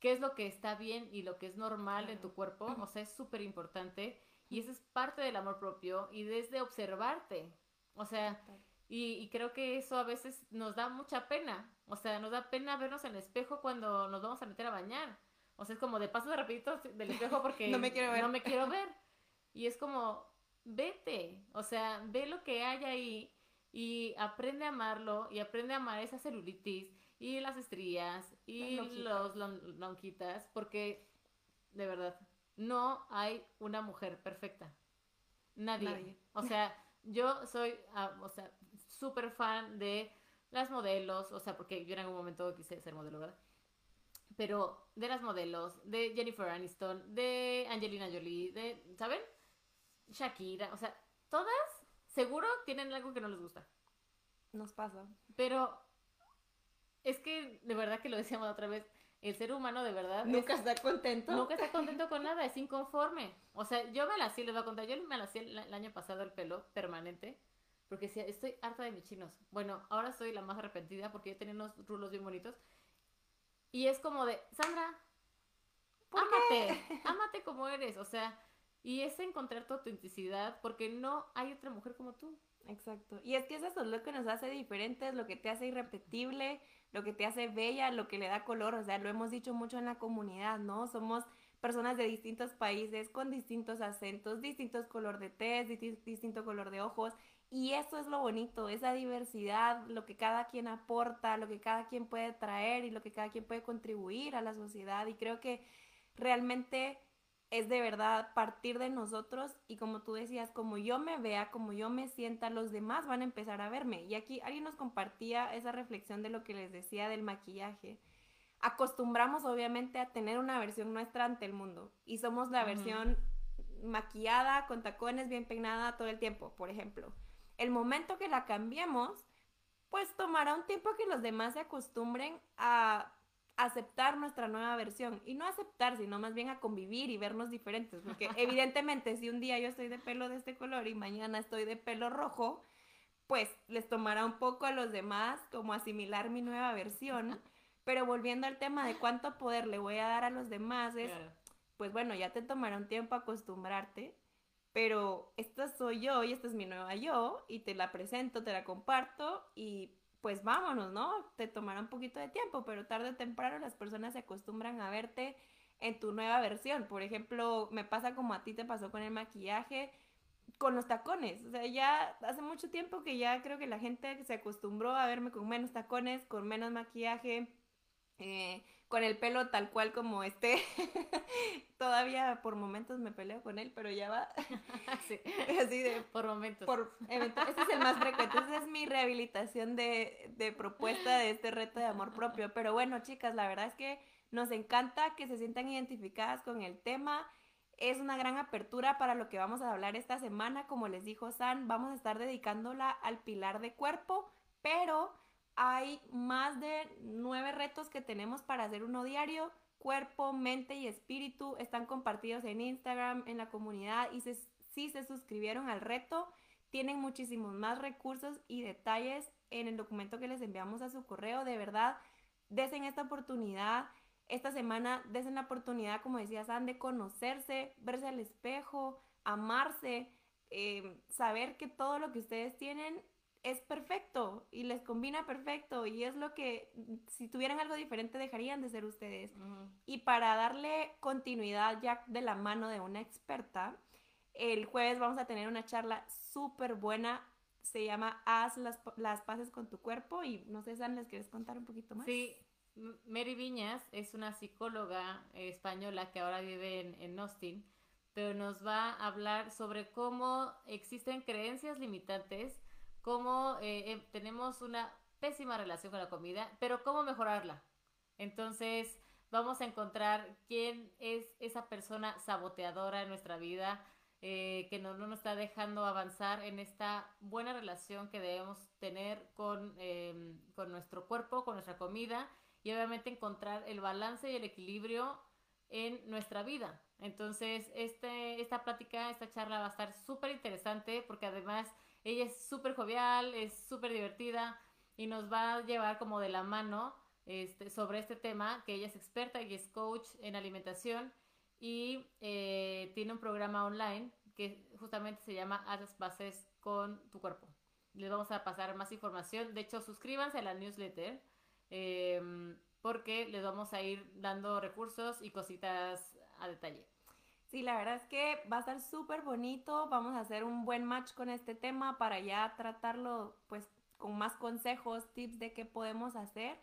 qué es lo que está bien y lo que es normal en tu cuerpo, o sea, es súper importante. Y eso es parte del amor propio y desde observarte. O sea, y, creo que eso a veces nos da mucha pena. O sea, nos da pena vernos en el espejo cuando nos vamos a meter a bañar. O sea, es como de paso de rapidito del espejo porque no me quiero ver. No me quiero ver. Y es como, vete. O sea, ve lo que hay ahí y aprende a amarlo y aprende a amar esa celulitis y las estrías y los lonquitas porque de verdad no hay una mujer perfecta. Nadie. Nadie. O sea, yo soy, ah, o sea, súper fan de las modelos, o sea, porque yo en algún momento quise ser modelo, ¿verdad? Pero de las modelos, de Jennifer Aniston, de Angelina Jolie, de, ¿saben? Shakira, o sea, todas seguro tienen algo que no les gusta. Nos pasa. Pero es que de verdad que lo decíamos otra vez, el ser humano de verdad nunca está contento. Nunca está contento con nada, es inconforme. O sea, yo me la hacía, les voy a contar, yo me la hacía el año pasado el pelo permanente porque decía, estoy harta de mis chinos. Bueno, ahora soy la más arrepentida porque yo tenía unos rulos bien bonitos. Y es como de, Sandra, ámate, ámate como eres. O sea, y es encontrar tu autenticidad porque no hay otra mujer como tú. Exacto. Y es que eso es lo que nos hace diferentes, lo que te hace irrepetible, lo que te hace bella, lo que le da color. O sea, lo hemos dicho mucho en la comunidad, ¿no? Somos personas de distintos países, con distintos acentos, distintos color de tez, distinto color de ojos. Y eso es lo bonito, esa diversidad, lo que cada quien aporta, lo que cada quien puede traer y lo que cada quien puede contribuir a la sociedad. Y creo que realmente es de verdad partir de nosotros y como tú decías, como yo me vea, como yo me sienta, los demás van a empezar a verme. Y aquí alguien nos compartía esa reflexión de lo que les decía del maquillaje. Acostumbramos obviamente a tener una versión nuestra ante el mundo y somos la versión maquillada, con tacones, bien peinada todo el tiempo, por ejemplo el momento que la cambiemos, pues tomará un tiempo que los demás se acostumbren a aceptar nuestra nueva versión. Y no aceptar, sino más bien a convivir y vernos diferentes, porque evidentemente si un día yo estoy de pelo de este color y mañana estoy de pelo rojo, pues les tomará un poco a los demás como asimilar mi nueva versión, pero volviendo al tema de cuánto poder le voy a dar a los demás es, pues bueno, ya te tomará un tiempo acostumbrarte, pero esta soy yo y esta es mi nueva yo y te la presento, te la comparto y pues vámonos, ¿no? Te tomará un poquito de tiempo, pero tarde o temprano las personas se acostumbran a verte en tu nueva versión. Por ejemplo, me pasa como a ti te pasó con el maquillaje, con los tacones. O sea, ya hace mucho tiempo que ya creo que la gente se acostumbró a verme con menos tacones, con menos maquillaje. Eh, con el pelo tal cual como esté. Todavía por momentos me peleo con él, pero ya va. sí. Así de. Por momentos. Por Ese es el más frecuente. Esa es mi rehabilitación de, de propuesta de este reto de amor propio. Pero bueno, chicas, la verdad es que nos encanta que se sientan identificadas con el tema. Es una gran apertura para lo que vamos a hablar esta semana. Como les dijo San, vamos a estar dedicándola al pilar de cuerpo, pero hay más de nueve retos que tenemos para hacer uno diario. Cuerpo, mente y espíritu están compartidos en Instagram, en la comunidad y si se suscribieron al reto, tienen muchísimos más recursos y detalles en el documento que les enviamos a su correo. De verdad, desen esta oportunidad. Esta semana desen la oportunidad, como decía San, de conocerse, verse al espejo, amarse, eh, saber que todo lo que ustedes tienen es perfecto y les combina perfecto y es lo que si tuvieran algo diferente dejarían de ser ustedes. Y para darle continuidad ya de la mano de una experta, el jueves vamos a tener una charla súper buena. Se llama Haz las, las paces con tu cuerpo y no sé, San, ¿les quieres contar un poquito más? Sí, Mary Viñas es una psicóloga española que ahora vive en, en Austin, pero nos va a hablar sobre cómo existen creencias limitantes cómo eh, eh, tenemos una pésima relación con la comida, pero cómo mejorarla. Entonces, vamos a encontrar quién es esa persona saboteadora en nuestra vida, eh, que no, nos está dejando avanzar en esta buena relación que debemos tener con, em, con nuestro cuerpo, con nuestra comida y obviamente encontrar el balance y el equilibrio en nuestra vida. Entonces, este, esta plática, esta charla va a estar súper interesante porque además ella es súper jovial, es súper divertida y nos va a llevar como de la mano este, sobre este tema, que ella es experta y es coach en alimentación y eh, tiene un programa online que justamente se llama Haz las bases con tu cuerpo. Les vamos a pasar más información. De hecho, suscríbanse a la newsletter em, porque les vamos a ir dando recursos y cositas a detalle. Sí, la verdad es que va a estar súper bonito. Vamos a hacer un buen match con este tema para ya tratarlo pues con más consejos, tips de qué podemos hacer.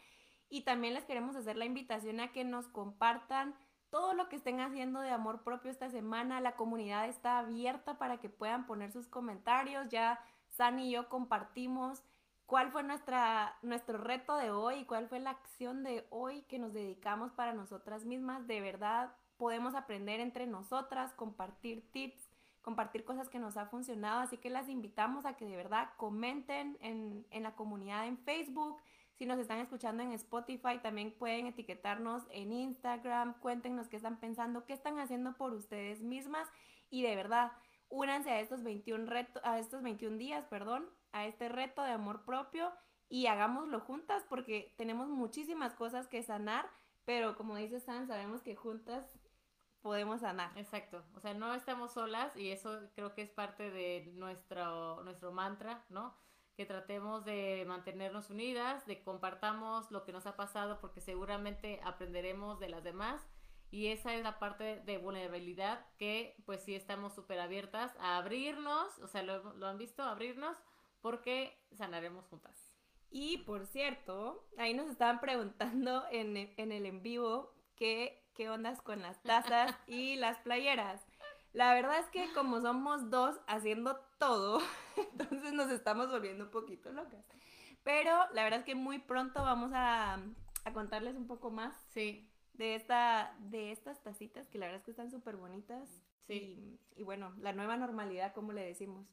Y también les queremos hacer la invitación a que nos compartan todo lo que estén haciendo de amor propio esta semana. La comunidad está abierta para que puedan poner sus comentarios. Ya Sani y yo compartimos cuál fue nuestra, nuestro reto de hoy cuál fue la acción de hoy que nos dedicamos para nosotras mismas. De verdad, podemos aprender entre nosotras, compartir tips, compartir cosas que nos ha funcionado. Así que las invitamos a que de verdad comenten en, en la comunidad en Facebook. Si nos están escuchando en Spotify, también pueden etiquetarnos en Instagram. Cuéntenos qué están pensando, qué están haciendo por ustedes mismas. Y de verdad, únanse a estos 21, reto, a estos 21 días, perdón, a este reto de amor propio y hagámoslo juntas porque tenemos muchísimas cosas que sanar, pero como dice San, sabemos que juntas podemos sanar. Exacto, o sea, no estamos solas y eso creo que es parte de nuestro, nuestro mantra, ¿no? Que tratemos de mantenernos unidas, de compartamos lo que nos ha pasado porque seguramente aprenderemos de las demás y esa es la parte de vulnerabilidad que pues sí estamos súper abiertas a abrirnos, o sea, lo, lo han visto, abrirnos porque sanaremos juntas. Y por cierto, ahí nos estaban preguntando en, en el en vivo que qué ondas con las tazas y las playeras. La verdad es que como somos dos haciendo todo, entonces nos estamos volviendo un poquito locas. Pero la verdad es que muy pronto vamos a, contarles un poco más sí. de, esta, de estas tacitas que la verdad es que están súper bonitas. Sí. Y, y, bueno, la nueva normalidad, como le decimos.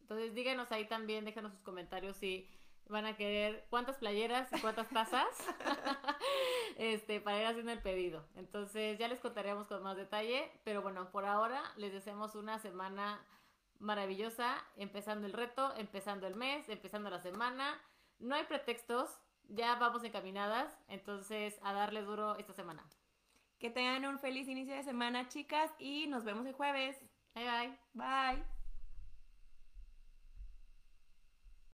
Entonces díganos ahí también, déjanos sus comentarios si van a querer cuántas playeras y cuántas tazas este, para ir haciendo el pedido. Entonces ya les contaremos con más detalle, pero bueno, por ahora les deseamos una semana maravillosa, empezando el reto, empezando el mes, empezando la semana. No hay pretextos, ya vamos encaminadas, entonces a darle duro esta semana. Que tengan un feliz inicio de semana, chicas, y nos vemos el jueves. Bye bye. Bye.